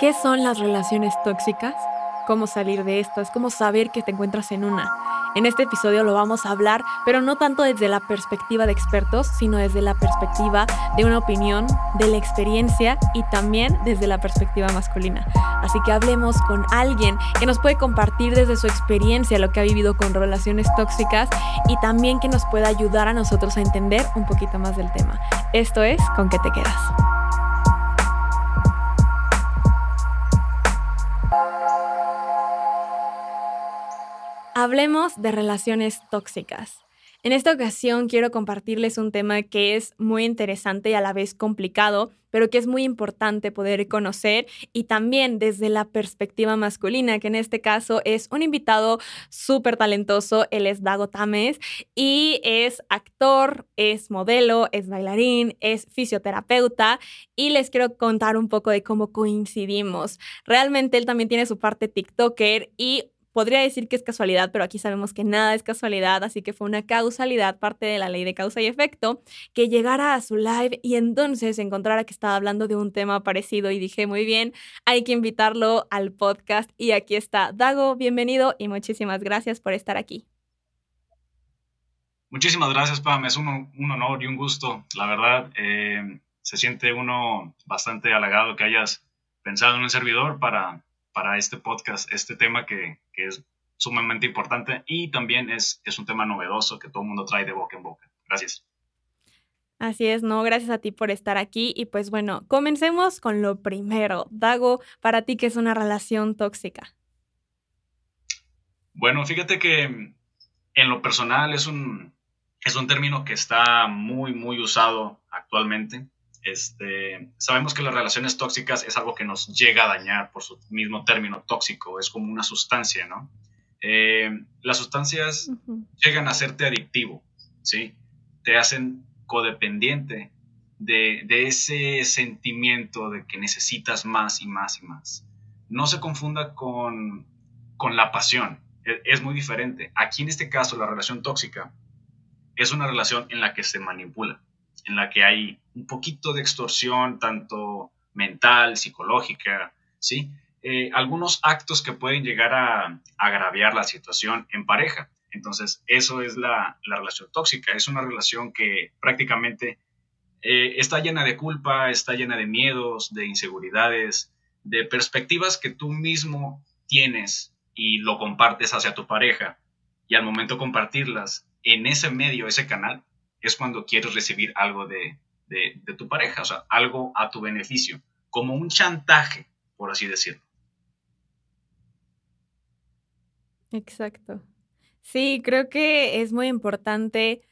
¿Qué son las relaciones tóxicas? ¿Cómo salir de estas? ¿Cómo saber que te encuentras en una? En este episodio lo vamos a hablar, pero no tanto desde la perspectiva de expertos, sino desde la perspectiva de una opinión, de la experiencia y también desde la perspectiva masculina. Así que hablemos con alguien que nos puede compartir desde su experiencia lo que ha vivido con relaciones tóxicas y también que nos pueda ayudar a nosotros a entender un poquito más del tema. Esto es Con qué te quedas. Hablemos de relaciones tóxicas. En esta ocasión quiero compartirles un tema que es muy interesante y a la vez complicado, pero que es muy importante poder conocer y también desde la perspectiva masculina, que en este caso es un invitado súper talentoso, él es Dago Tames y es actor, es modelo, es bailarín, es fisioterapeuta y les quiero contar un poco de cómo coincidimos. Realmente él también tiene su parte TikToker y podría decir que es casualidad, pero aquí sabemos que nada es casualidad, así que fue una causalidad, parte de la ley de causa y efecto, que llegara a su live y entonces encontrara que estaba hablando de un tema parecido y dije, muy bien, hay que invitarlo al podcast y aquí está. Dago, bienvenido y muchísimas gracias por estar aquí. Muchísimas gracias, Pam. Es un, honor y un gusto. La verdad, eh, se siente uno bastante halagado que hayas pensado en un servidor para para este podcast, este tema que, es sumamente importante y también es, es un tema novedoso que todo el mundo trae de boca en boca. Gracias. Así es, no, gracias a ti por estar aquí. Y pues bueno, comencemos con lo primero. Dago, para ti, ¿qué es una relación tóxica? Bueno, fíjate que en lo personal es un, es un término que está muy, muy usado actualmente. Este, sabemos que las relaciones tóxicas es algo que nos llega a dañar por su mismo término tóxico, es como una sustancia, ¿no? Eh, las sustancias llegan a hacerte adictivo, ¿sí? Te hacen codependiente de, de, ese sentimiento de que necesitas más y más y más. No se confunda con, con la pasión, es, es muy diferente. Aquí en este caso la relación tóxica es una relación en la que se manipula en la que hay un poquito de extorsión, tanto mental, psicológica, ¿sí? Eh, algunos actos que pueden llegar a, agraviar la situación en pareja. Entonces, eso es la, relación tóxica. Es una relación que prácticamente eh, está llena de culpa, está llena de miedos, de inseguridades, de perspectivas que tú mismo tienes y lo compartes hacia tu pareja. Y al momento de compartirlas en ese medio, ese canal, es cuando quieres recibir algo de, tu pareja, o sea, algo a tu beneficio, como un chantaje, por así decirlo. Exacto. Sí, creo que es muy importante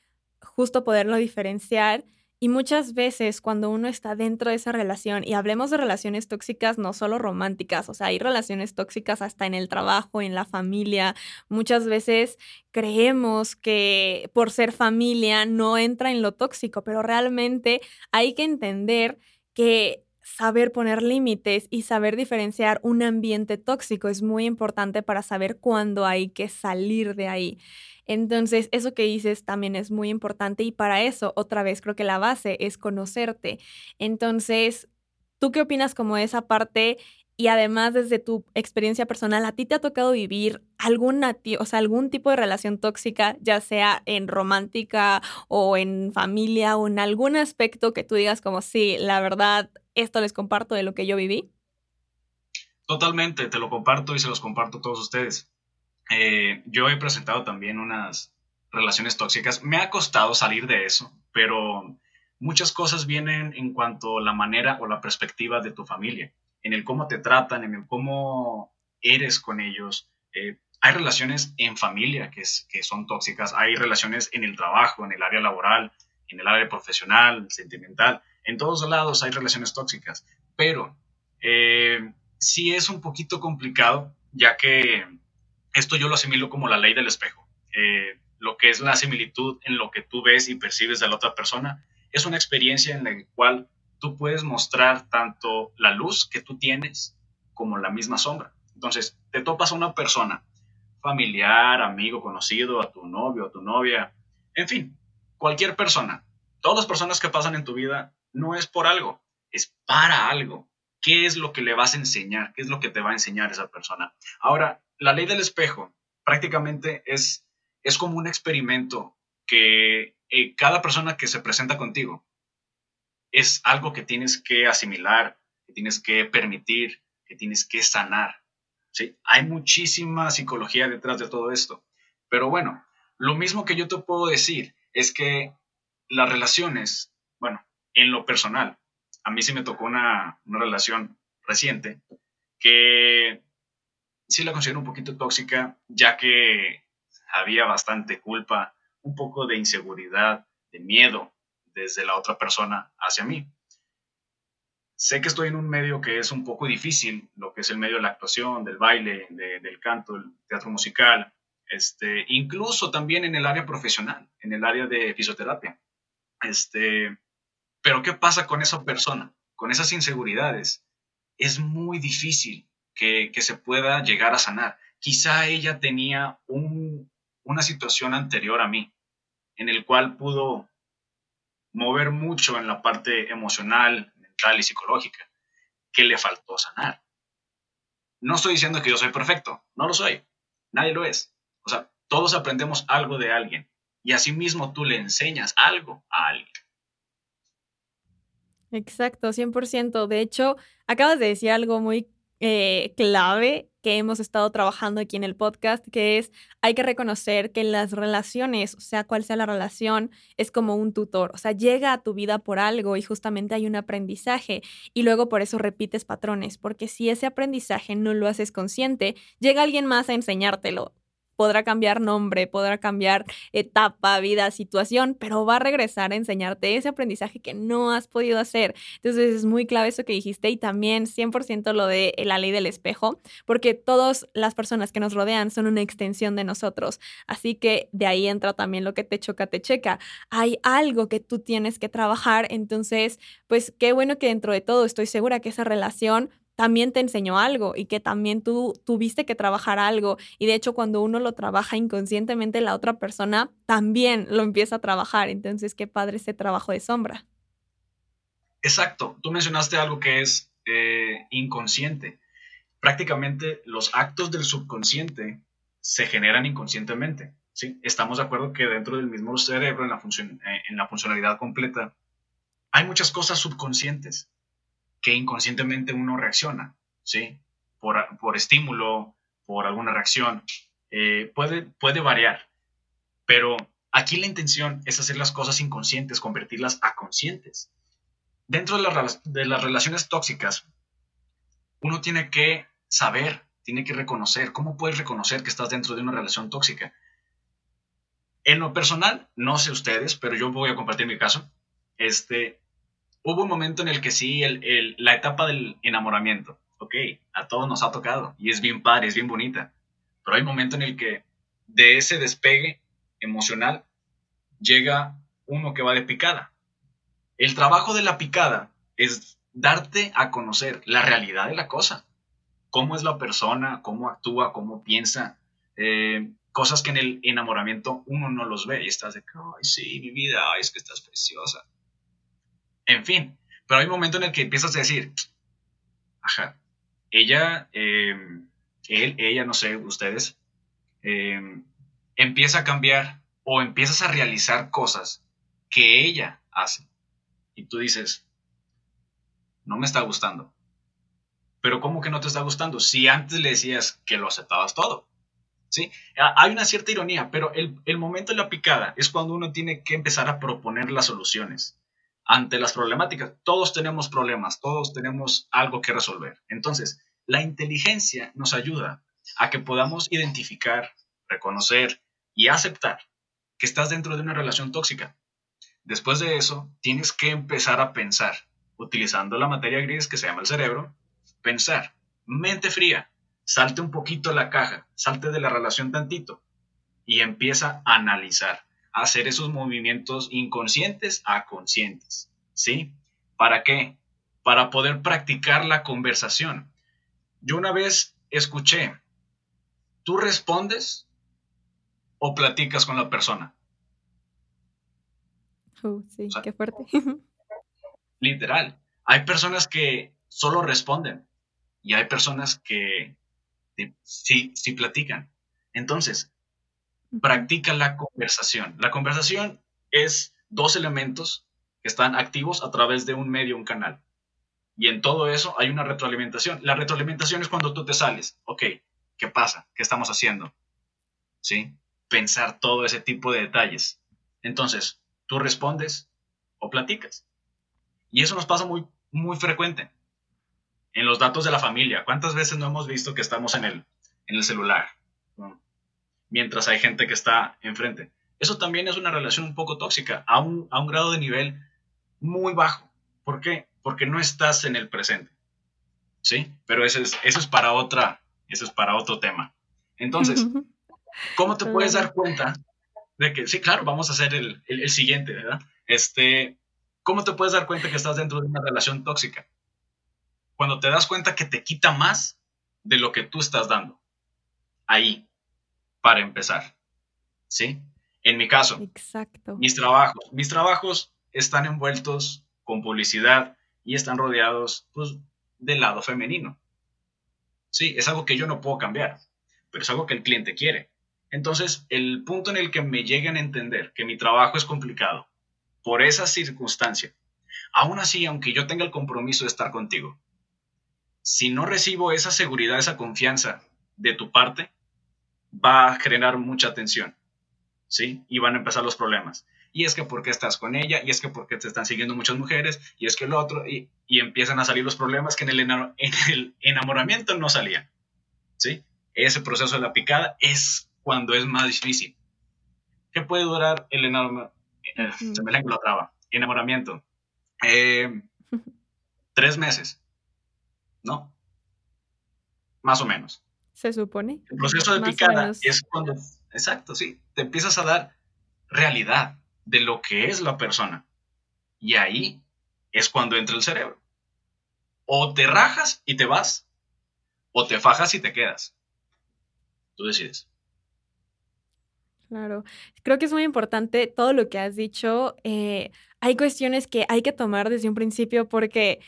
justo poderlo diferenciar y muchas veces cuando uno está dentro de esa relación, y hablemos de relaciones tóxicas no solo románticas, o sea, hay relaciones tóxicas hasta en el trabajo, en la familia, muchas veces creemos que por ser familia no entra en lo tóxico, pero realmente hay que entender que saber poner límites y saber diferenciar un ambiente tóxico es muy importante para saber cuándo hay que salir de ahí. Entonces, eso que dices también es muy importante y para eso, otra vez, creo que la base es conocerte. Entonces, ¿tú qué opinas como esa parte? Y además, desde tu experiencia personal, ¿a ti te ha tocado vivir alguna, o sea, algún tipo de relación tóxica, ya sea en romántica o en familia o en algún aspecto que tú digas como, sí, la verdad, esto les comparto de lo que yo viví? Totalmente, te lo comparto y se los comparto a todos ustedes. Eh, yo he presentado también unas relaciones tóxicas. Me ha costado salir de eso, pero muchas cosas vienen en cuanto a la manera o la perspectiva de tu familia, en el cómo te tratan, en el cómo eres con ellos. Eh, hay relaciones en familia que, son tóxicas, hay relaciones en el trabajo, en el área laboral, en el área profesional, sentimental. En todos lados hay relaciones tóxicas, pero eh, sí es un poquito complicado, ya que esto yo lo asimilo como la ley del espejo. Eh, lo que es la similitud en lo que tú ves y percibes de la otra persona es una experiencia en la cual tú puedes mostrar tanto la luz que tú tienes como la misma sombra. Entonces, te topas a una persona, familiar, amigo, conocido, a tu novio, a tu novia, en fin, cualquier persona. Todas las personas que pasan en tu vida no es por algo, es para algo. qué es lo que le vas a enseñar, qué es lo que te va a enseñar esa persona. Ahora, la ley del espejo prácticamente es, es como un experimento que eh, cada persona que se presenta contigo es algo que tienes que asimilar, que tienes que permitir, que tienes que sanar. ¿sí? Hay muchísima psicología detrás de todo esto. Pero bueno, lo mismo que yo te puedo decir es que las relaciones, bueno, en lo personal, a mí sí me tocó una, una relación reciente que sí la considero un poquito tóxica, ya que había bastante culpa, un poco de inseguridad, de miedo desde la otra persona hacia mí. Sé que estoy en un medio que es un poco difícil, lo que es el medio de la actuación, del baile, del canto, del teatro musical, este, incluso también en el área profesional, en el área de fisioterapia. Este, pero ¿qué pasa con esa persona? Con esas inseguridades. Es muy difícil que, se pueda llegar a sanar. Quizá ella tenía una situación anterior a mí, en el cual pudo mover mucho en la parte emocional, mental y psicológica, que le faltó sanar. No estoy diciendo que yo soy perfecto, no lo soy, nadie lo es. O sea, todos aprendemos algo de alguien y asimismo tú le enseñas algo a alguien. Exacto, 100%. De hecho, acabas de decir algo muy eh, clave que hemos estado trabajando aquí en el podcast, que es hay que reconocer que las relaciones, o sea, cual sea la relación, es como un tutor, o sea, llega a tu vida por algo y justamente hay un aprendizaje y luego por eso repites patrones, porque si ese aprendizaje no lo haces consciente, llega alguien más a enseñártelo podrá cambiar nombre, podrá cambiar etapa, vida, situación, pero va a regresar a enseñarte ese aprendizaje que no has podido hacer. Entonces es muy clave eso que dijiste y también 100% lo de la ley del espejo, porque todas las personas que nos rodean son una extensión de nosotros. Así que de ahí entra también lo que te choca, te checa. Hay algo que tú tienes que trabajar, entonces, pues qué bueno que dentro de todo estoy segura que esa relación también te enseñó algo y que también tú tuviste que trabajar algo. Y de hecho, cuando uno lo trabaja inconscientemente, la otra persona también lo empieza a trabajar. Entonces, qué padre ese trabajo de sombra. Exacto. Tú mencionaste algo que es eh, inconsciente. Prácticamente los actos del subconsciente se generan inconscientemente. ¿sí? Estamos de acuerdo que dentro del mismo cerebro, en la, eh, en la funcionalidad completa, hay muchas cosas subconscientes que inconscientemente uno reacciona, ¿sí? Por, por estímulo, por alguna reacción. Eh, puede, puede variar, pero aquí la intención es hacer las cosas inconscientes, convertirlas a conscientes. Dentro de, de las relaciones tóxicas, uno tiene que saber, tiene que reconocer. ¿Cómo puedes reconocer que estás dentro de una relación tóxica? En lo personal, no sé ustedes, pero yo voy a compartir mi caso. Este, hubo un momento en el que sí, la etapa del enamoramiento, ok, a todos nos ha tocado y es bien padre, es bien bonita, pero hay un momento en el que de ese despegue emocional llega uno que va de picada. El trabajo de la picada es darte a conocer la realidad de la cosa, cómo es la persona, cómo actúa, cómo piensa, eh, cosas que en el enamoramiento uno no los ve y estás de, ay, sí, mi vida, ay, es que estás preciosa en fin, pero hay un momento en el que empiezas a decir, ajá, ella, em, él, ella, no sé, ustedes, em, empieza a cambiar o empiezas a realizar cosas que ella hace. Y tú dices, no me está gustando. Pero ¿cómo que no te está gustando? Si antes le decías que lo aceptabas todo. ¿Sí? Hay una cierta ironía, pero el, el momento de la picada es cuando uno tiene que empezar a proponer las soluciones ante las problemáticas. Todos tenemos problemas, todos tenemos algo que resolver. Entonces, la inteligencia nos ayuda a que podamos identificar, reconocer y aceptar que estás dentro de una relación tóxica. Después de eso, tienes que empezar a pensar, utilizando la materia gris que se llama el cerebro, pensar, mente fría, salte un poquito la caja, salte de la relación tantito y empieza a analizar hacer esos movimientos inconscientes a conscientes. ¿Sí? ¿Para qué? Para poder practicar la conversación. Yo una vez escuché, ¿tú respondes o platicas con la persona? Oh, sí, qué fuerte. Literal. Hay personas que solo responden. Y hay personas que sí, sí platican. Entonces, practica la conversación. La conversación es dos elementos que están activos a través de un medio, un canal. Y en todo eso hay una retroalimentación. La retroalimentación es cuando tú te sales. Ok, ¿qué pasa? ¿Qué estamos haciendo? ¿Sí? Pensar todo ese tipo de detalles. Entonces, tú respondes o platicas. Y eso nos pasa muy, muy frecuente. En los datos de la familia, ¿cuántas veces no hemos visto que estamos en el, en el celular? Mientras hay gente que está enfrente. Eso también es una relación un poco tóxica, a un, a un grado de nivel muy bajo. ¿Por qué? Porque no estás en el presente. ¿Sí? Pero eso es, eso es para otra, eso es para otro tema. Entonces, ¿cómo te puedes dar cuenta de que, sí, claro, vamos a hacer el, el siguiente, ¿verdad? Este, ¿Cómo te puedes dar cuenta que estás dentro de una relación tóxica? Cuando te das cuenta que te quita más de lo que tú estás dando. Ahí, para empezar. ¿Sí? En mi caso, Exacto. mis trabajos, mis trabajos están envueltos con publicidad y están rodeados pues, del lado femenino. Sí, es algo que yo no puedo cambiar, pero es algo que el cliente quiere. Entonces, el punto en el que me lleguen a entender que mi trabajo es complicado, por esa circunstancia. Aún así, aunque yo tenga el compromiso de estar contigo, si no recibo esa seguridad, esa confianza de tu parte, va a generar mucha tensión, ¿sí? Y van a empezar los problemas. Y es que porque estás con ella, y es que porque te están siguiendo muchas mujeres, y es que el otro, y, empiezan a salir los problemas que en el, en el enamoramiento no salían, ¿sí? Ese proceso de la picada es cuando es más difícil. ¿Qué puede durar el enamoramiento? se me la traba. Enamoramiento. Eh, tres meses. ¿No? Más o menos. Se supone. El proceso de picada es cuando, exacto, sí, te empiezas a dar realidad de lo que es la persona. Y ahí es cuando entra el cerebro. O te rajas y te vas, o te fajas y te quedas. Tú decides. Claro, creo que es muy importante todo lo que has dicho. Eh, hay cuestiones que hay que tomar desde un principio porque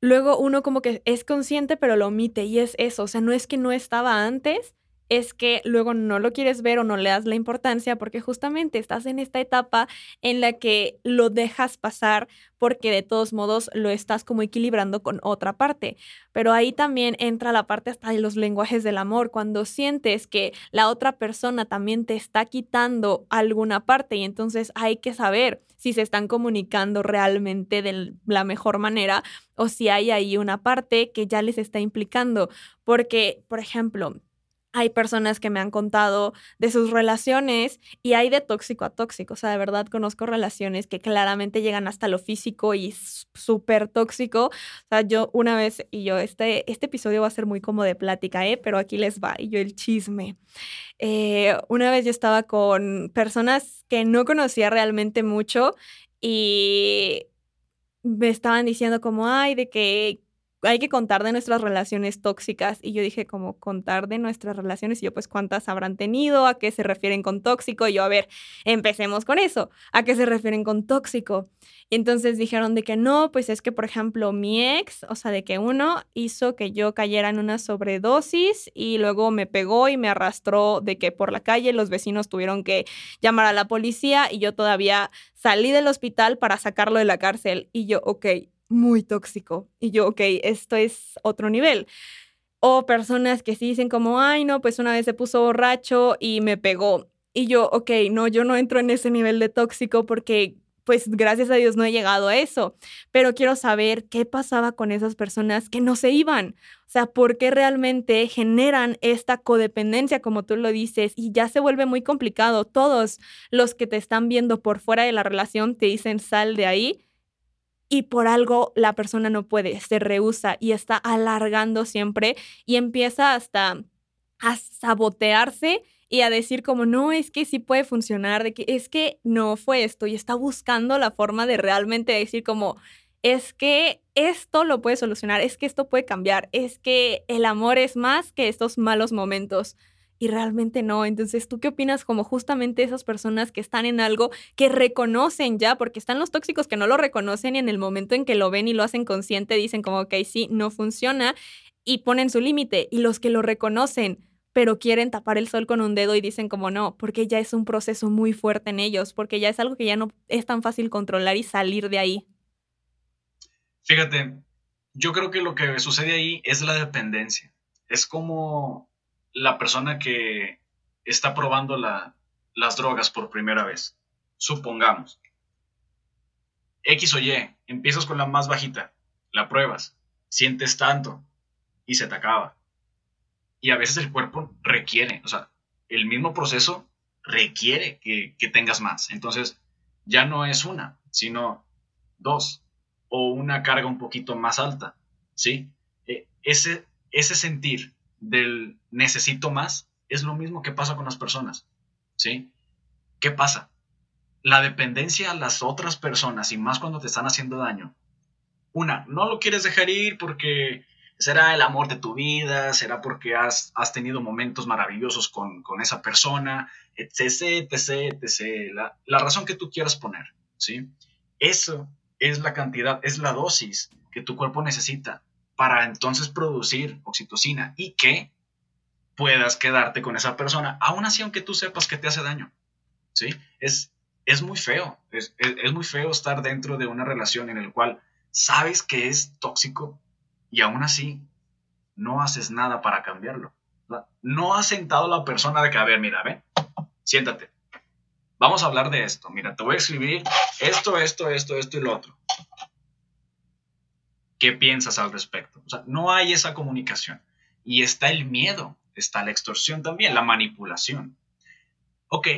luego uno como que es consciente pero lo omite y es eso, o sea, no es que no estaba antes, es que luego no lo quieres ver o no le das la importancia porque justamente estás en esta etapa en la que lo dejas pasar porque de todos modos lo estás como equilibrando con otra parte. Pero ahí también entra la parte hasta de los lenguajes del amor, cuando sientes que la otra persona también te está quitando alguna parte y entonces hay que saber si se están comunicando realmente de la mejor manera o si hay ahí una parte que ya les está implicando. Porque, por ejemplo, hay personas que me han contado de sus relaciones y hay de tóxico a tóxico. O sea, de verdad conozco relaciones que claramente llegan hasta lo físico y súper tóxico. O sea, yo una vez, y yo, este, este episodio va a ser muy como de plática, ¿eh? Pero aquí les va, y yo el chisme. Eh, una vez yo estaba con personas que no conocía realmente mucho y me estaban diciendo como, ay, de que hay que contar de nuestras relaciones tóxicas. Y yo dije, como contar de nuestras relaciones. Y yo, pues, ¿cuántas habrán tenido? ¿A qué se refieren con tóxico? Y yo, a ver, empecemos con eso. ¿A qué se refieren con tóxico? Y entonces dijeron de que no, pues es que, por ejemplo, mi ex, o sea, de que uno hizo que yo cayera en una sobredosis y luego me pegó y me arrastró de que por la calle los vecinos tuvieron que llamar a la policía y yo todavía salí del hospital para sacarlo de la cárcel. Y yo, ok, muy tóxico. Y yo, ok, esto es otro nivel. O personas que sí dicen como, ay, no, pues una vez se puso borracho y me pegó. Y yo, ok, no, yo no entro en ese nivel de tóxico porque pues gracias a Dios no he llegado a eso, pero quiero saber qué pasaba con esas personas que no se iban. O sea, ¿por qué realmente generan esta codependencia, como tú lo dices? Y ya se vuelve muy complicado. Todos los que te están viendo por fuera de la relación te dicen sal de ahí y por algo la persona no puede, se rehúsa y está alargando siempre y empieza hasta a sabotearse y a decir como no, es que sí puede funcionar, de que es que no fue esto y está buscando la forma de realmente decir como es que esto lo puede solucionar, es que esto puede cambiar, es que el amor es más que estos malos momentos. Y realmente no. Entonces, ¿tú qué opinas como justamente esas personas que están en algo que reconocen ya? Porque están los tóxicos que no lo reconocen y en el momento en que lo ven y lo hacen consciente dicen como, ok, sí, no funciona y ponen su límite. Y los que lo reconocen, pero quieren tapar el sol con un dedo y dicen como no, porque ya es un proceso muy fuerte en ellos, porque ya es algo que ya no es tan fácil controlar y salir de ahí. Fíjate, yo creo que lo que sucede ahí es la dependencia. Es como la persona que está probando las drogas por primera vez. Supongamos. X o Y, empiezas con la más bajita, la pruebas, sientes tanto y se te acaba. Y a veces el cuerpo requiere, o sea, el mismo proceso requiere que, que tengas más. Entonces, ya no es una, sino dos, o una carga un poquito más alta, ¿sí? E, ese, ese sentir del necesito más es lo mismo que pasa con las personas, ¿sí? ¿Qué pasa? La dependencia a las otras personas y más cuando te están haciendo daño. Una, no lo quieres dejar ir porque será el amor de tu vida, será porque has, has tenido momentos maravillosos con, con, esa persona, etc, etc, etc. La, la razón que tú quieras poner, ¿sí? Eso es la cantidad, es la dosis que tu cuerpo necesita para entonces producir oxitocina y que puedas quedarte con esa persona, aún así aunque tú sepas que te hace daño. ¿Sí? Es, es muy feo, es, es, muy feo estar dentro de una relación en la cual sabes que es tóxico y aún así no haces nada para cambiarlo. No has sentado la persona de que, a ver, mira, ven, siéntate. Vamos a hablar de esto. Mira, te voy a escribir esto, esto, esto, esto y lo otro. ¿Qué piensas al respecto? O sea, no hay esa comunicación. Y está el miedo, está la extorsión también, la manipulación. Ok,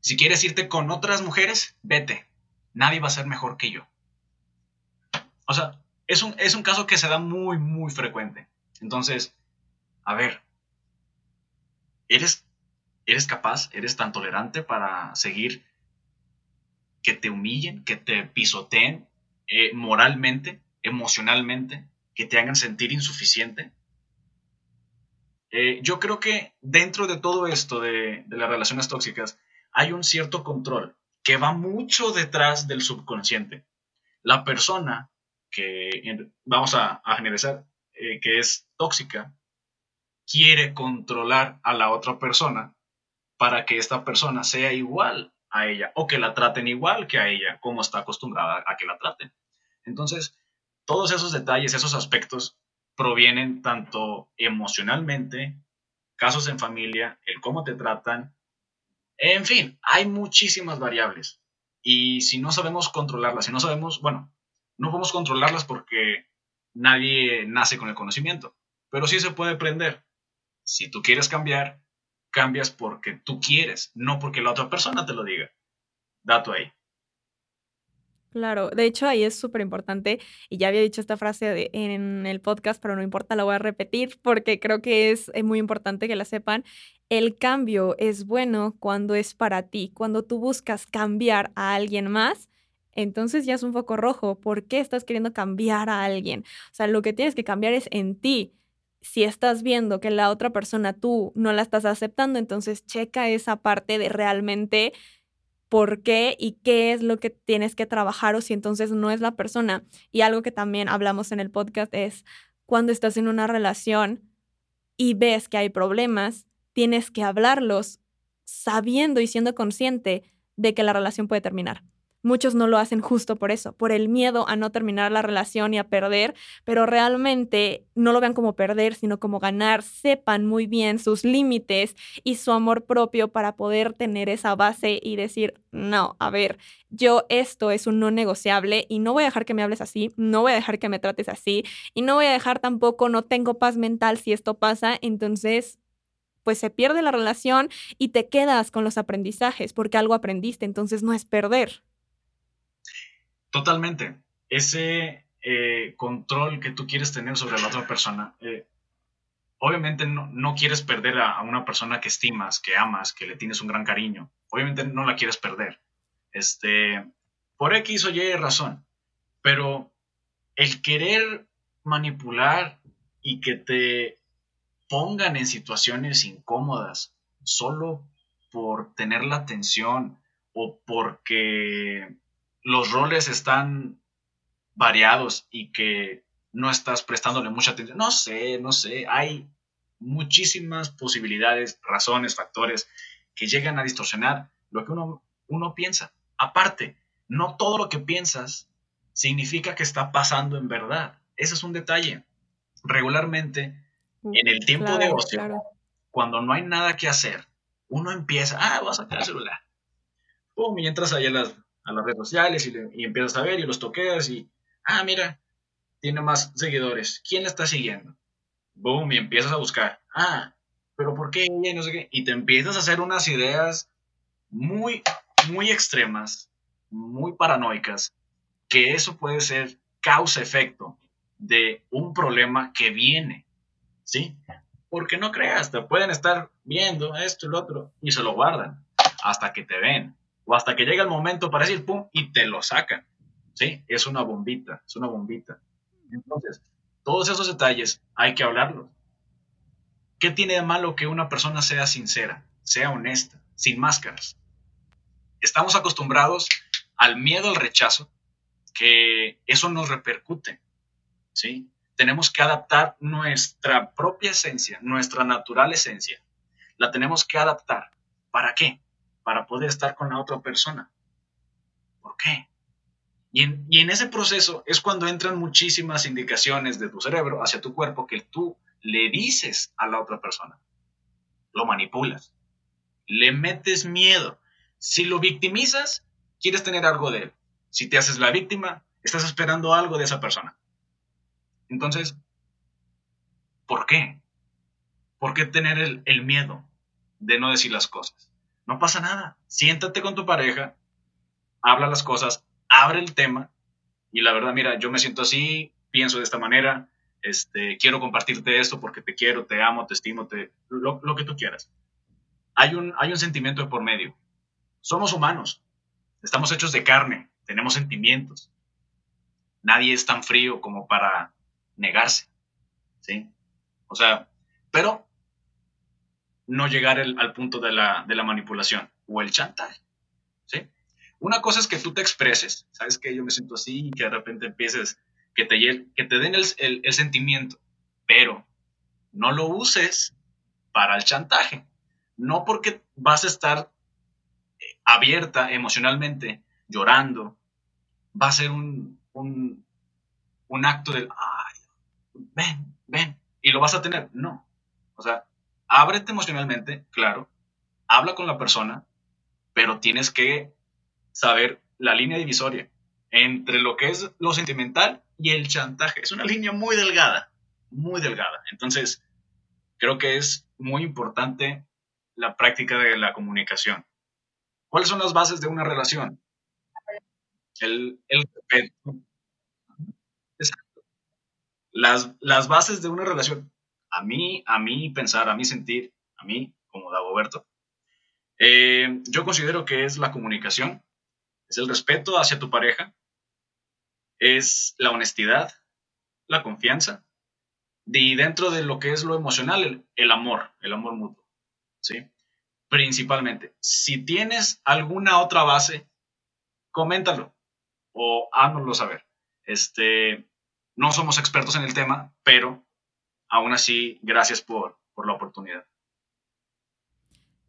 si quieres irte con otras mujeres, vete. Nadie va a ser mejor que yo. O sea, es un, es un caso que se da muy, muy frecuente. Entonces, a ver, ¿eres, ¿eres capaz, eres tan tolerante para seguir que te humillen, que te pisoteen eh, moralmente? Emocionalmente, que te hagan sentir insuficiente. Eh, yo creo que dentro de todo esto de, las relaciones tóxicas hay un cierto control que va mucho detrás del subconsciente. La persona que vamos a, generalizar eh, que es tóxica quiere controlar a la otra persona para que esta persona sea igual a ella o que la traten igual que a ella, como está acostumbrada a que la traten. Entonces, todos esos detalles, esos aspectos provienen tanto emocionalmente, casos en familia, el cómo te tratan, en fin, hay muchísimas variables. Y si no sabemos controlarlas, si no sabemos, bueno, no podemos controlarlas porque nadie nace con el conocimiento, pero sí se puede aprender. Si tú quieres cambiar, cambias porque tú quieres, no porque la otra persona te lo diga. Dato ahí. Claro, de hecho ahí es súper importante y ya había dicho esta frase en el podcast, pero no importa, la voy a repetir porque creo que es eh, muy importante que la sepan. El cambio es bueno cuando es para ti, cuando tú buscas cambiar a alguien más, entonces ya es un foco rojo. ¿Por qué estás queriendo cambiar a alguien? O sea, lo que tienes que cambiar es en ti. Si estás viendo que la otra persona tú no la estás aceptando, entonces checa esa parte de realmente por qué y qué es lo que tienes que trabajar o si entonces no es la persona. Y algo que también hablamos en el podcast es cuando estás en una relación y ves que hay problemas, tienes que hablarlos sabiendo y siendo consciente de que la relación puede terminar. Muchos no lo hacen justo por eso, por el miedo a no terminar la relación y a perder, pero realmente no lo vean como perder, sino como ganar, sepan muy bien sus límites y su amor propio para poder tener esa base y decir, no, a ver, yo esto es un no negociable y no voy a dejar que me hables así, no voy a dejar que me trates así y no voy a dejar tampoco, no tengo paz mental si esto pasa, entonces pues se pierde la relación y te quedas con los aprendizajes porque algo aprendiste, entonces no es perder. Totalmente. Ese eh, control que tú quieres tener sobre la otra persona, eh, obviamente no, quieres perder a, una persona que estimas, que amas, que le tienes un gran cariño. Obviamente no la quieres perder. Este, por X o Y razón. Pero el querer manipular y que te pongan en situaciones incómodas solo por tener la atención o porque los roles están variados y que no estás prestándole mucha atención. No sé, no sé, hay muchísimas posibilidades, razones, factores que llegan a distorsionar lo que uno, uno piensa. Aparte, no todo lo que piensas significa que está pasando en verdad. Ese es un detalle. Regularmente, mm, en el tiempo de ocio, cuando no hay nada que hacer, uno empieza, ah, voy a sacar el celular. Pum, y entras ahí a las, a las redes sociales y, empiezas a ver y los toqueas y, ah, mira, tiene más seguidores. ¿Quién le está siguiendo? Boom, y empiezas a buscar. Ah, pero ¿por qué? Y no sé qué. Y te empiezas a hacer unas ideas muy, muy extremas, muy paranoicas, que eso puede ser causa-efecto de un problema que viene, ¿sí? Porque no creas, te pueden estar viendo esto y lo otro y se lo guardan hasta que te ven o hasta que llega el momento para decir pum y te lo sacan, ¿sí? Es una bombita, es una bombita. Entonces, todos esos detalles hay que hablarlos. ¿Qué tiene de malo que una persona sea sincera, sea honesta, sin máscaras? Estamos acostumbrados al miedo al rechazo, que eso nos repercute, ¿sí? Tenemos que adaptar nuestra propia esencia, nuestra natural esencia. La tenemos que adaptar. ¿Para qué? Para poder estar con la otra persona. ¿Por qué? Y en, ese proceso es cuando entran muchísimas indicaciones de tu cerebro hacia tu cuerpo que tú le dices a la otra persona. Lo manipulas. Le metes miedo. Si lo victimizas, quieres tener algo de él. Si te haces la víctima, estás esperando algo de esa persona. Entonces, ¿por qué? ¿Por qué tener el, el miedo de no decir las cosas? No pasa nada. Siéntate con tu pareja, habla las cosas, abre el tema y la verdad, mira, yo me siento así, pienso de esta manera, este, quiero compartirte esto porque te quiero, te amo, te estimo, te, lo, que tú quieras. Hay un, hay un sentimiento de por medio. Somos humanos, estamos hechos de carne, tenemos sentimientos. Nadie es tan frío como para negarse, ¿sí? O sea, pero no llegar al punto de la, de la manipulación o el chantaje, ¿sí? Una cosa es que tú te expreses, sabes que yo me siento así y que de repente empieces, que te, que te den el, el, sentimiento, pero no lo uses para el chantaje. No porque vas a estar eh, abierta emocionalmente, llorando, va a ser un, un, un acto del, ay, ven, ven, y lo vas a tener. No. O sea, ábrete emocionalmente, claro, habla con la persona, pero tienes que saber la línea divisoria entre lo que es lo sentimental y el chantaje. Es una línea muy delgada, muy delgada. Entonces, creo que es muy importante la práctica de la comunicación. ¿Cuáles son las bases de una relación? El, respeto. Las, las bases de una relación, a mí, a mí pensar, a mí sentir, a mí como Dagoberto, eh, yo considero que es la comunicación, es el respeto hacia tu pareja, es la honestidad, la confianza, y dentro de lo que es lo emocional, el, amor, el amor mutuo, ¿sí? Principalmente, si tienes alguna otra base, coméntalo o háganoslo saber. Este, no somos expertos en el tema, pero aún así, gracias por, por la oportunidad.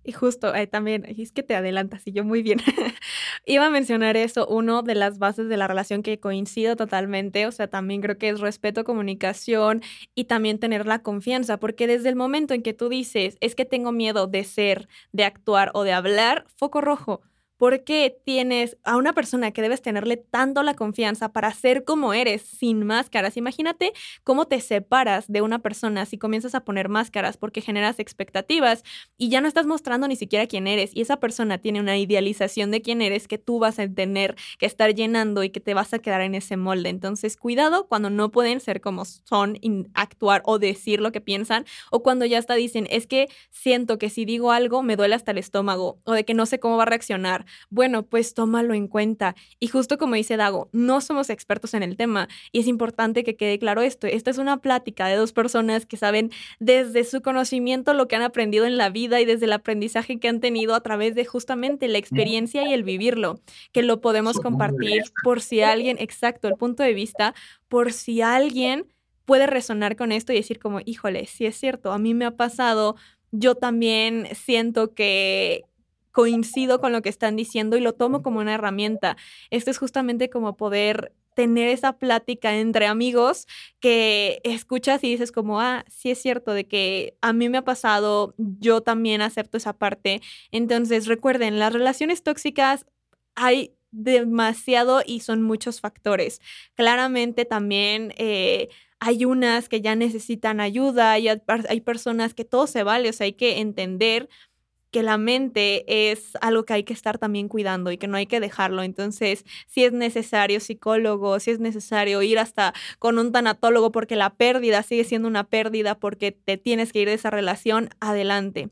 Y justo eh, también, es que te adelantas y yo muy bien. Iba a mencionar eso, uno de las bases de la relación que coincido totalmente, o sea, también creo que es respeto, comunicación y también tener la confianza, porque desde el momento en que tú dices, es que tengo miedo de ser, de actuar o de hablar, foco rojo. ¿Por qué tienes a una persona que debes tenerle tanto la confianza para ser como eres sin máscaras? Imagínate cómo te separas de una persona si comienzas a poner máscaras porque generas expectativas y ya no estás mostrando ni siquiera quién eres y esa persona tiene una idealización de quién eres que tú vas a tener que estar llenando y que te vas a quedar en ese molde. Entonces, cuidado cuando no pueden ser como son, actuar o decir lo que piensan o cuando ya hasta dicen, es que siento que si digo algo me duele hasta el estómago o de que no sé cómo va a reaccionar Bueno, pues tómalo en cuenta. Y justo como dice Dago, no somos expertos en el tema y es importante que quede claro esto. Esta es una plática de dos personas que saben desde su conocimiento lo que han aprendido en la vida y desde el aprendizaje que han tenido a través de justamente la experiencia y el vivirlo, que lo podemos compartir por si alguien, exacto, el punto de vista, por si alguien puede resonar con esto y decir como, híjole, si es cierto, a mí me ha pasado, yo también siento que coincido con lo que están diciendo y lo tomo como una herramienta. Esto es justamente como poder tener esa plática entre amigos que escuchas y dices como, ah, sí es cierto de que a mí me ha pasado, yo también acepto esa parte. Entonces, recuerden, las relaciones tóxicas hay demasiado y son muchos factores. Claramente también... Eh, hay unas que ya necesitan ayuda y hay personas que todo se vale, o sea, hay que entender que la mente es algo que hay que estar también cuidando y que no hay que dejarlo. Entonces, si es necesario psicólogo, si es necesario ir hasta con un tanatólogo porque la pérdida sigue siendo una pérdida porque te tienes que ir de esa relación, adelante.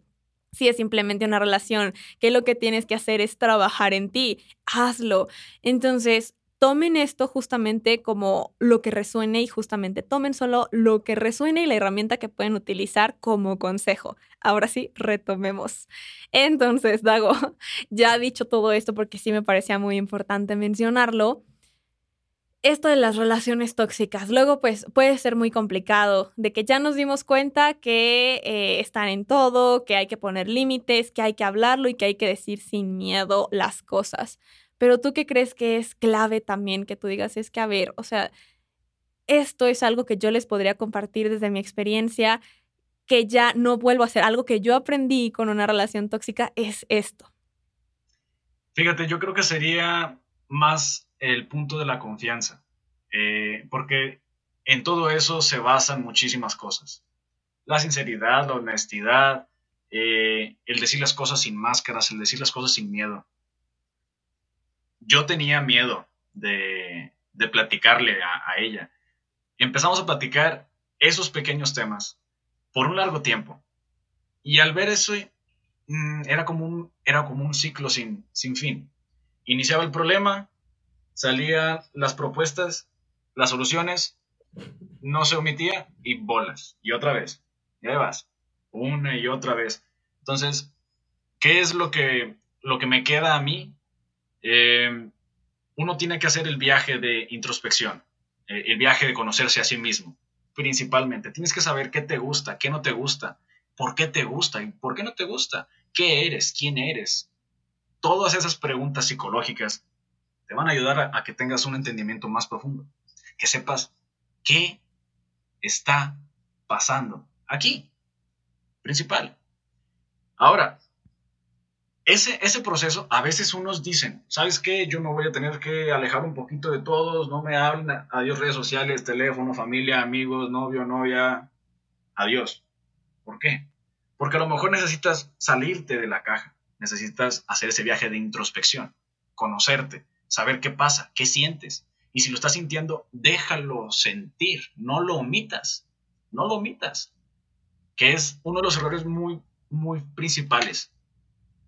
Si es simplemente una relación que lo que tienes que hacer es trabajar en ti, hazlo. Entonces, tomen esto justamente como lo que resuene y justamente tomen solo lo que resuene y la herramienta que pueden utilizar como consejo. Ahora sí, retomemos. Entonces, Dago, ya dicho todo esto porque sí me parecía muy importante mencionarlo. Esto de las relaciones tóxicas, luego pues puede ser muy complicado, de que ya nos dimos cuenta que eh, están en todo, que hay que poner límites, que hay que hablarlo y que hay que decir sin miedo las cosas. Pero tú qué crees que es clave también que tú digas, es que, a ver, o sea, esto es algo que yo les podría compartir desde mi experiencia, que ya no vuelvo a hacer. Algo que yo aprendí con una relación tóxica es esto. Fíjate, yo creo que sería más el punto de la confianza, eh, porque en todo eso se basan muchísimas cosas. La sinceridad, la honestidad, eh, el decir las cosas sin máscaras, el decir las cosas sin miedo yo tenía miedo de, platicarle a, ella. Empezamos a platicar esos pequeños temas por un largo tiempo. Y al ver eso, mm, era, como un, era como un ciclo sin, sin fin. Iniciaba el problema, salían las propuestas, las soluciones, no se omitía y bolas. Y otra vez. Y ahí vas. Una y otra vez. Entonces, ¿qué es lo que, lo que me queda a mí eh, uno tiene que hacer el viaje de introspección, eh, el viaje de conocerse a sí mismo, principalmente. Tienes que saber qué te gusta, qué no te gusta, por qué te gusta y por qué no te gusta, qué eres, quién eres. Todas esas preguntas psicológicas te van a ayudar a que tengas un entendimiento más profundo, que sepas qué está pasando aquí, principal. Ahora, ese, ese proceso, a veces unos dicen, ¿sabes qué? Yo me voy a tener que alejar un poquito de todos, no me hablen, adiós redes sociales, teléfono, familia, amigos, novio, novia, adiós. ¿Por qué? Porque a lo mejor necesitas salirte de la caja, necesitas hacer ese viaje de introspección, conocerte, saber qué pasa, qué sientes. Y si lo estás sintiendo, déjalo sentir, no lo omitas, no lo omitas, que es uno de los errores muy, muy principales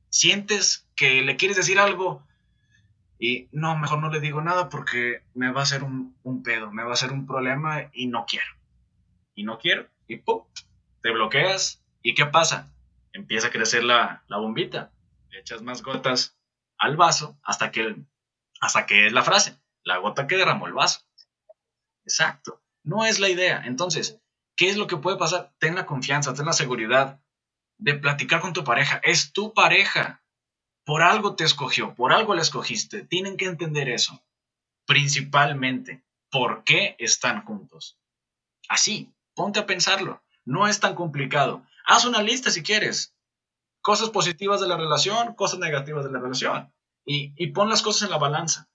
sientes que le quieres decir algo y no, mejor no le digo nada porque me va a hacer un, pedo, me va a hacer un problema y no quiero. Y no quiero. Y ¡pum! Te bloqueas. ¿Y qué pasa? Empieza a crecer la, la bombita. Le echas más gotas al vaso hasta que, hasta que es la frase. La gota que derramó el vaso. Exacto. No es la idea. Entonces, ¿qué es lo que puede pasar? Ten la confianza, ten la seguridad de platicar con tu pareja. Es tu pareja. Por algo te escogió, por algo la escogiste. Tienen que entender eso. Principalmente, ¿por qué están juntos? Así, ponte a pensarlo. No es tan complicado. Haz una lista si quieres. Cosas positivas de la relación, cosas negativas de la relación. Y, y pon las cosas en la balanza.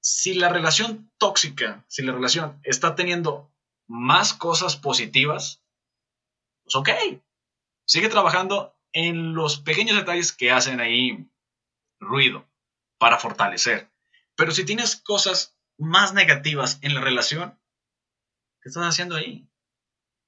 Si la relación tóxica, si la relación está teniendo más cosas positivas, pues ok, Sigue trabajando en los pequeños detalles que hacen ahí ruido para fortalecer. Pero si tienes cosas más negativas en la relación, ¿qué estás haciendo ahí?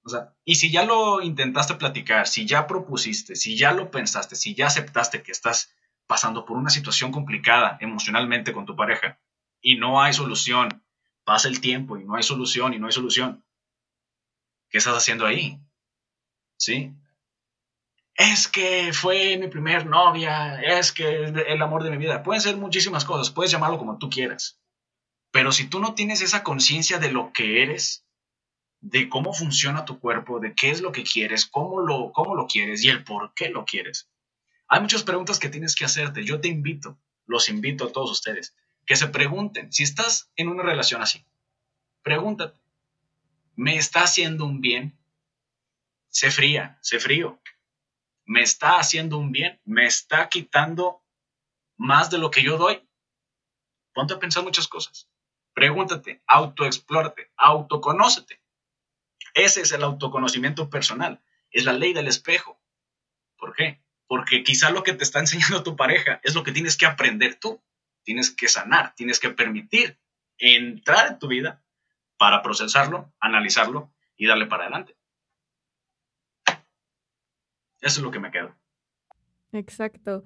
O sea, y si ya lo intentaste platicar, si ya propusiste, si ya lo pensaste, si ya aceptaste que estás pasando por una situación complicada emocionalmente con tu pareja y no hay solución, pasa el tiempo y no hay solución y no hay solución, ¿qué estás haciendo ahí? ¿Sí? Es que fue mi primer novia, es que es el amor de mi vida. Pueden ser muchísimas cosas, puedes llamarlo como tú quieras. Pero si tú no tienes esa conciencia de lo que eres, de cómo funciona tu cuerpo, de qué es lo que quieres, cómo lo, cómo lo quieres y el por qué lo quieres. Hay muchas preguntas que tienes que hacerte. Yo te invito, los invito a todos ustedes, que se pregunten, si estás en una relación así, pregúntate, ¿me está haciendo un bien? Sé fría, sé frío. ¿Me está haciendo un bien? ¿Me está quitando más de lo que yo doy? Ponte a pensar muchas cosas. Pregúntate, autoexplórate, autoconócete. Ese es el autoconocimiento personal. Es la ley del espejo. ¿Por qué? Porque quizá lo que te está enseñando tu pareja es lo que tienes que aprender tú. Tienes que sanar, tienes que permitir entrar en tu vida para procesarlo, analizarlo y darle para adelante. Eso es lo que me quedo. Exacto.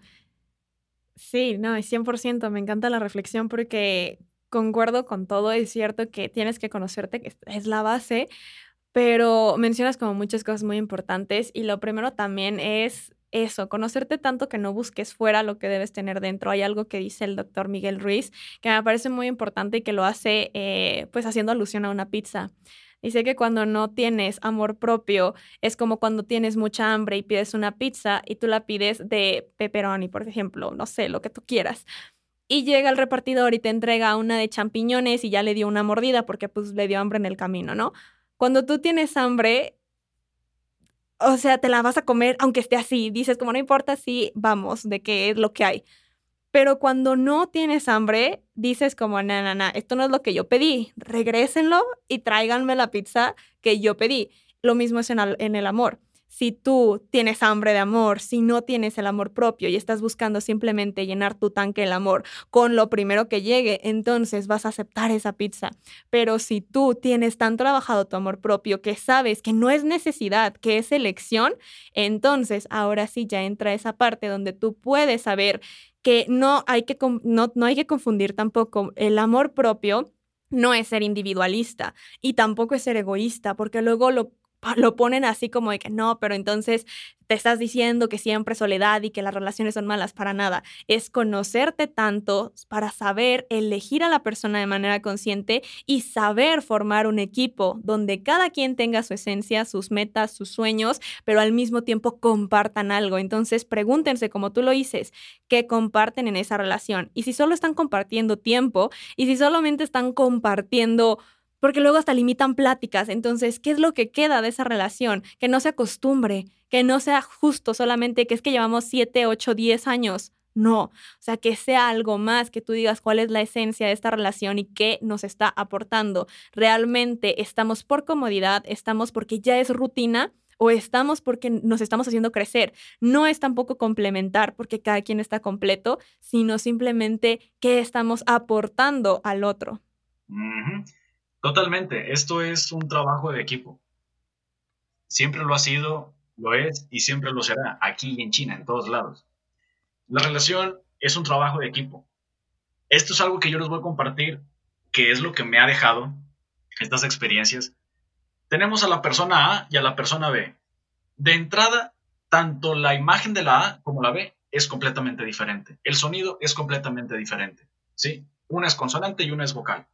Sí, no, es 100%. Me encanta la reflexión porque concuerdo con todo. Es cierto que tienes que conocerte, que es la base, pero mencionas como muchas cosas muy importantes y lo primero también es eso, conocerte tanto que no busques fuera lo que debes tener dentro. Hay algo que dice el doctor Miguel Ruiz que me parece muy importante y que lo hace eh, pues haciendo alusión a una pizza. Dice que cuando no tienes amor propio es como cuando tienes mucha hambre y pides una pizza y tú la pides de pepperoni, por ejemplo, no sé, lo que tú quieras. Y llega el repartidor y te entrega una de champiñones y ya le dio una mordida porque pues le dio hambre en el camino, ¿no? Cuando tú tienes hambre, o sea, te la vas a comer aunque esté así. Dices, como no importa si vamos, de qué es lo que hay. Pero cuando no tienes hambre, dices como, na, na, na, esto no es lo que yo pedí. Regrésenlo y tráiganme la pizza que yo pedí. Lo mismo es en el amor si tú tienes hambre de amor, si no tienes el amor propio y estás buscando simplemente llenar tu tanque del amor con lo primero que llegue, entonces vas a aceptar esa pizza. Pero si tú tienes tan trabajado tu amor propio que sabes que no es necesidad, que es elección, entonces ahora sí ya entra esa parte donde tú puedes saber que no hay que, no, no hay que confundir tampoco el amor propio no es ser individualista y tampoco es ser egoísta, porque luego lo lo ponen así como de que no, pero entonces te estás diciendo que siempre soledad y que las relaciones son malas para nada. Es conocerte tanto para saber elegir a la persona de manera consciente y saber formar un equipo donde cada quien tenga su esencia, sus metas, sus sueños, pero al mismo tiempo compartan algo. Entonces pregúntense, como tú lo dices, qué comparten en esa relación. Y si solo están compartiendo tiempo y si solamente están compartiendo porque luego hasta limitan pláticas. Entonces, ¿qué es lo que queda de esa relación? Que no se acostumbre, que no sea justo solamente que es que llevamos 7, 8, 10 años. No, o sea, que sea algo más, que tú digas cuál es la esencia de esta relación y qué nos está aportando. ¿Realmente estamos por comodidad? ¿Estamos porque ya es rutina? ¿O estamos porque nos estamos haciendo crecer? No es tampoco complementar porque cada quien está completo, sino simplemente qué estamos aportando al otro. Totalmente, esto es un trabajo de equipo. Siempre lo ha sido, lo es y siempre lo será, aquí y en China, en todos lados. La relación es un trabajo de equipo. Esto es algo que yo les voy a compartir, que es lo que me ha dejado estas experiencias. Tenemos a la persona A y a la persona B. De entrada, tanto la imagen de la A como la B es completamente diferente. El sonido es completamente diferente. ¿sí? Una es consonante y una es vocal.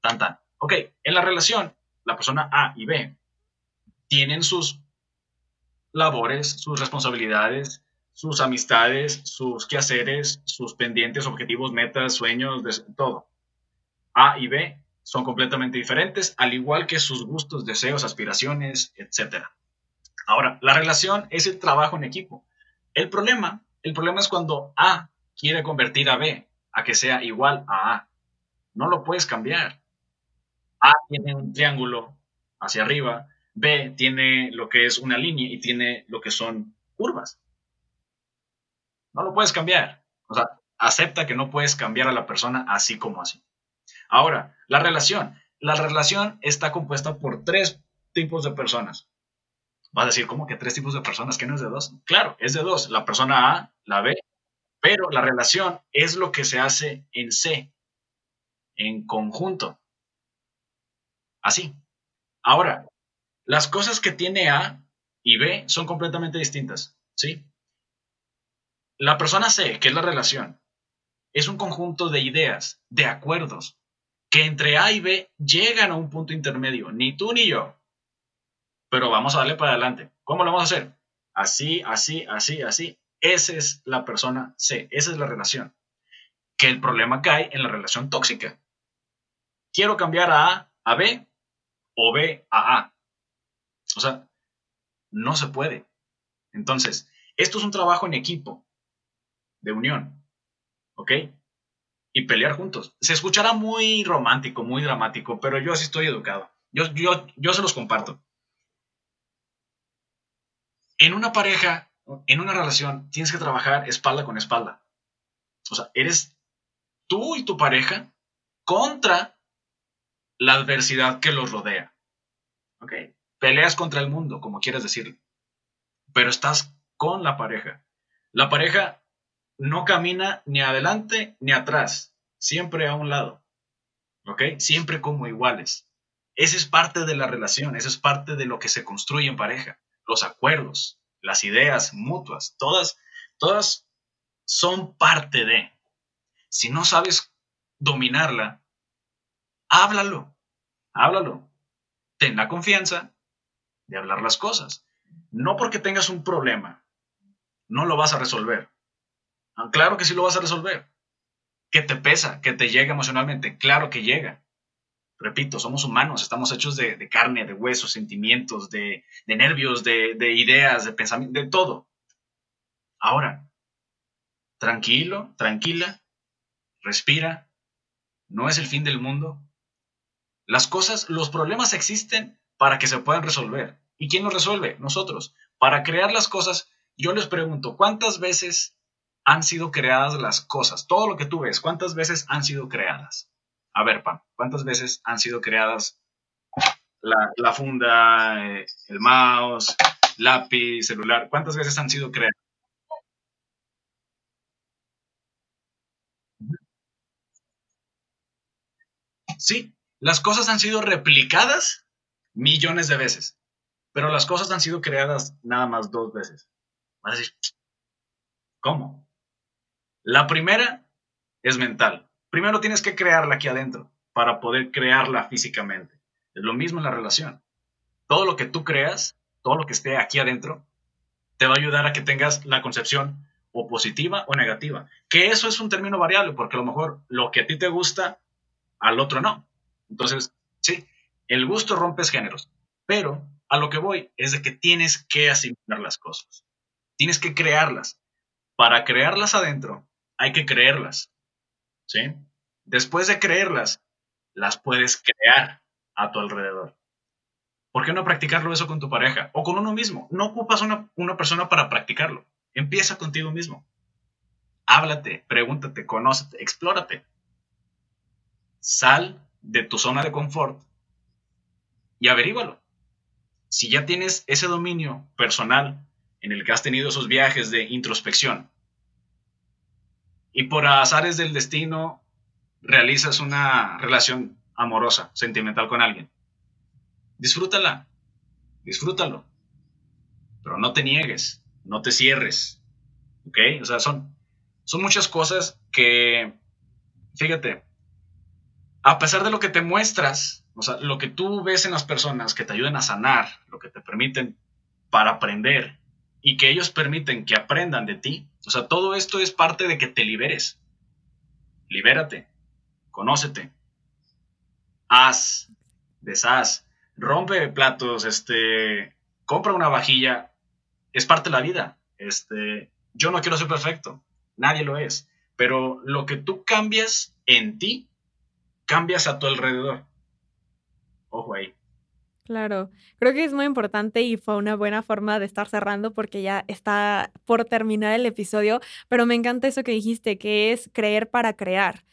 Tan, tan. Ok, en la relación, la persona A y B tienen sus labores, sus responsabilidades, sus amistades, sus quehaceres, sus pendientes, objetivos, metas, sueños, todo. A y B son completamente diferentes, al igual que sus gustos, deseos, aspiraciones, etc. Ahora, la relación es el trabajo en equipo. El problema, el problema es cuando A quiere convertir a B a que sea igual a A. No lo puedes cambiar. A tiene un triángulo hacia arriba, B tiene lo que es una línea y tiene lo que son curvas. No lo puedes cambiar. O sea, acepta que no puedes cambiar a la persona así como así. Ahora, la relación. La relación está compuesta por tres tipos de personas. Vas a decir, ¿cómo que tres tipos de personas? ¿Que no es de dos? Claro, es de dos. La persona A, la B Pero la relación es lo que se hace en C, en conjunto. Así. Ahora, las cosas que tiene A y B son completamente distintas, ¿sí? La persona C, que es la relación, es un conjunto de ideas, de acuerdos, que entre A y B llegan a un punto intermedio, ni tú ni yo. Pero vamos a darle para adelante. ¿Cómo lo vamos a hacer? Así, así, así, así. Esa es la persona C, esa es la relación. Que el problema cae en la relación tóxica. Quiero cambiar a A a B o B a A. O sea, no se puede. Entonces, esto es un trabajo en equipo, de unión, ¿ok? Y pelear juntos. Se escuchará muy romántico, muy dramático, pero yo así estoy educado. Yo, yo, yo se los comparto. En una pareja, en una relación, tienes que trabajar espalda con espalda. O sea, eres tú y tu pareja contra la adversidad que los rodea. ¿Ok? Peleas contra el mundo, como quieras decirlo. Pero estás con la pareja. La pareja no camina ni adelante ni atrás, siempre a un lado. ¿Ok? Siempre como iguales. Esa es parte de la relación, esa es parte de lo que se construye en pareja. Los acuerdos, las ideas mutuas, todas, todas son parte de. Si no sabes dominarla, háblalo, háblalo. Ten la confianza de hablar las cosas. No porque tengas un problema, no lo vas a resolver. Ah, claro que sí lo vas a resolver. Que te pesa, que te llega emocionalmente, claro que llega. Repito, somos humanos, estamos hechos de, carne, de huesos, sentimientos, de, nervios, de, de ideas, de pensamiento, de todo. Ahora, tranquilo, tranquila, respira, no es el fin del mundo. Las cosas, los problemas existen para que se puedan resolver. ¿Y quién los resuelve? Nosotros. Para crear las cosas, yo les pregunto, ¿cuántas veces han sido creadas las cosas? Todo lo que tú ves, ¿cuántas veces han sido creadas? A ver, Pam, ¿cuántas veces han sido creadas la, funda, eh, el mouse, lápiz, celular? ¿Cuántas veces han sido creadas? Sí, las cosas han sido replicadas millones de veces, pero las cosas han sido creadas nada más dos veces. Vas a decir, ¿cómo? La primera es mental. Primero tienes que crearla aquí adentro para poder crearla físicamente. Es lo mismo en la relación. Todo lo que tú creas, todo lo que esté aquí adentro, te va a ayudar a que tengas la concepción o positiva o negativa. Que eso es un término variable, porque a lo mejor lo que a ti te gusta, al otro no. Entonces, sí, el gusto rompes géneros, pero a lo que voy es de que tienes que asimilar las cosas. Tienes que crearlas. Para crearlas adentro, hay que creerlas. ¿Sí? Después de creerlas, las puedes crear a tu alrededor. ¿Por qué no practicarlo eso con tu pareja o con uno mismo? No ocupas una, una persona para practicarlo. Empieza contigo mismo. Háblate, pregúntate, conócete, explórate. Sal de tu zona de confort y averígualo. Si ya tienes ese dominio personal en el que has tenido esos viajes de introspección y por azares del destino realizas una relación amorosa, sentimental con alguien. Disfrútala, disfrútalo, pero no te niegues, no te cierres, ¿ok? O sea, son, son muchas cosas que, fíjate, a pesar de lo que te muestras, o sea, lo que tú ves en las personas que te ayudan a sanar, lo que te permiten para aprender y que ellos permiten que aprendan de ti, o sea, todo esto es parte de que te liberes. Libérate, conócete, haz, deshaz, rompe platos, este, compra una vajilla, es parte de la vida. Este, yo no quiero ser perfecto, nadie lo es, pero lo que tú cambias en ti, cambias a tu alrededor. Ojo ahí. Claro, creo que es muy importante y fue una buena forma de estar cerrando porque ya está por terminar el episodio, pero me encanta eso que dijiste, que es creer para crear.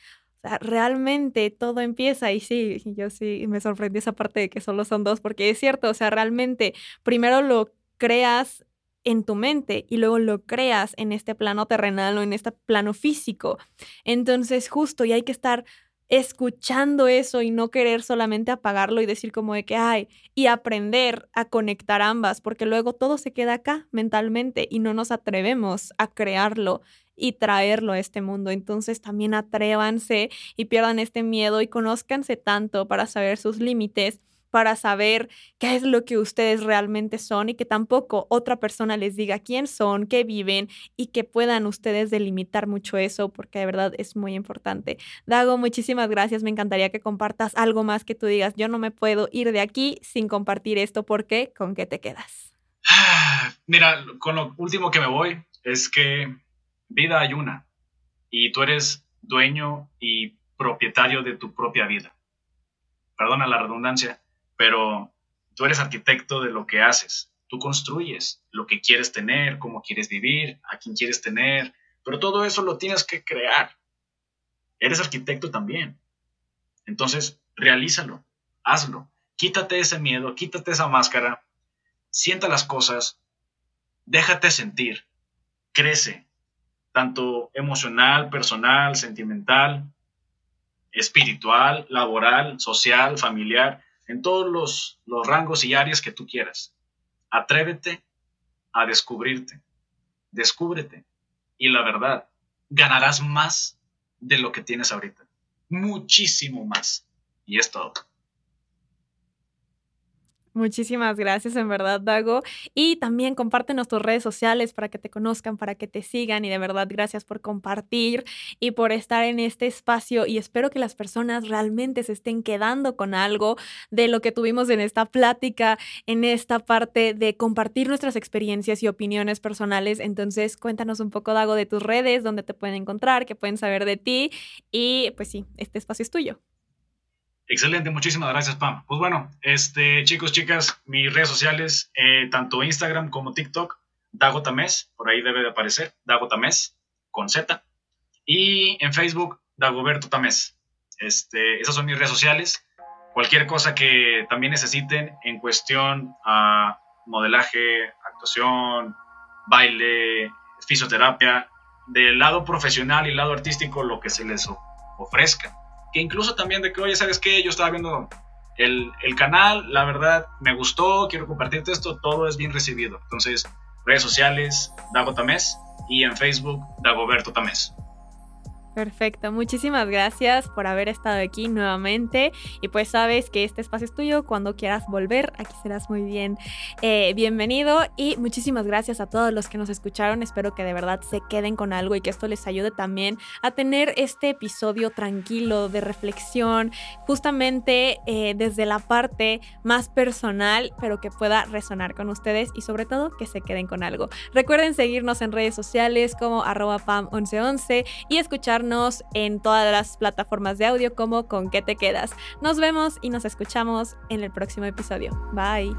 Realmente todo empieza y sí, yo sí me sorprendí esa parte de que solo son dos, porque es cierto, o sea, realmente primero lo creas en tu mente y luego lo creas en este plano terrenal o en este plano físico. Entonces, justo, y hay que estar escuchando eso y no querer solamente apagarlo y decir como de que hay y aprender a conectar ambas, porque luego todo se queda acá mentalmente y no nos atrevemos a crearlo y traerlo a este mundo. Entonces también atrévanse y pierdan este miedo y conózcanse tanto para saber sus límites para saber qué es lo que ustedes realmente son y que tampoco otra persona les diga quién son, qué viven y que puedan ustedes delimitar mucho eso porque de verdad es muy importante. Dago, muchísimas gracias. Me encantaría que compartas algo más que tú digas, yo no me puedo ir de aquí sin compartir esto porque ¿con qué te quedas? Mira, con lo último que me voy es que vida hay una y tú eres dueño y propietario de tu propia vida. Perdona la redundancia, pero tú eres arquitecto de lo que haces. Tú construyes lo que quieres tener, cómo quieres vivir, a quién quieres tener, pero todo eso lo tienes que crear. Eres arquitecto también. Entonces, realízalo, hazlo. Quítate ese miedo, quítate esa máscara, sienta las cosas, déjate sentir, crece, tanto emocional, personal, sentimental, espiritual, laboral, social, familiar en todos los, rangos y áreas que tú quieras. Atrévete a descubrirte. Descúbrete. Y la verdad, ganarás más de lo que tienes ahorita. Muchísimo más. Y es todo. Muchísimas gracias, en verdad, Dago. Y también compártenos tus redes sociales para que te conozcan, para que te sigan. Y de verdad, gracias por compartir y por estar en este espacio. Y espero que las personas realmente se estén quedando con algo de lo que tuvimos en esta plática, en esta parte de compartir nuestras experiencias y opiniones personales. Entonces, cuéntanos un poco, Dago, de tus redes, dónde te pueden encontrar, qué pueden saber de ti. Y pues sí, este espacio es tuyo. Excelente, muchísimas gracias, Pam. Pues bueno, este, chicos, chicas, mis redes sociales, eh, tanto Instagram como TikTok, Dago Tamés, por ahí debe de aparecer, Dago Tamés, con Z. Y en Facebook, Dagoberto Tamés. Este, esas son mis redes sociales. Cualquier cosa que también necesiten en cuestión a modelaje, actuación, baile, fisioterapia, del lado profesional y lado artístico, lo que se les ofrezca que incluso también de que, oye, ¿sabes qué? Yo estaba viendo el, canal, la verdad, me gustó, quiero compartirte esto, todo es bien recibido. Entonces, redes sociales, Dago Tamés, y en Facebook, Dagoberto Tamés. Perfecto, muchísimas gracias por haber estado aquí nuevamente. Y pues sabes que este espacio es tuyo, cuando quieras volver, aquí serás muy bien eh, bienvenido. Y muchísimas gracias a todos los que nos escucharon, espero que de verdad se queden con algo y que esto les ayude también a tener este episodio tranquilo de reflexión, justamente eh, desde la parte más personal, pero que pueda resonar con ustedes y sobre todo que se queden con algo. Recuerden seguirnos en redes sociales como arroba pam1111 y en todas las plataformas de audio como con qué te quedas. Nos vemos y nos escuchamos en el próximo episodio. Bye.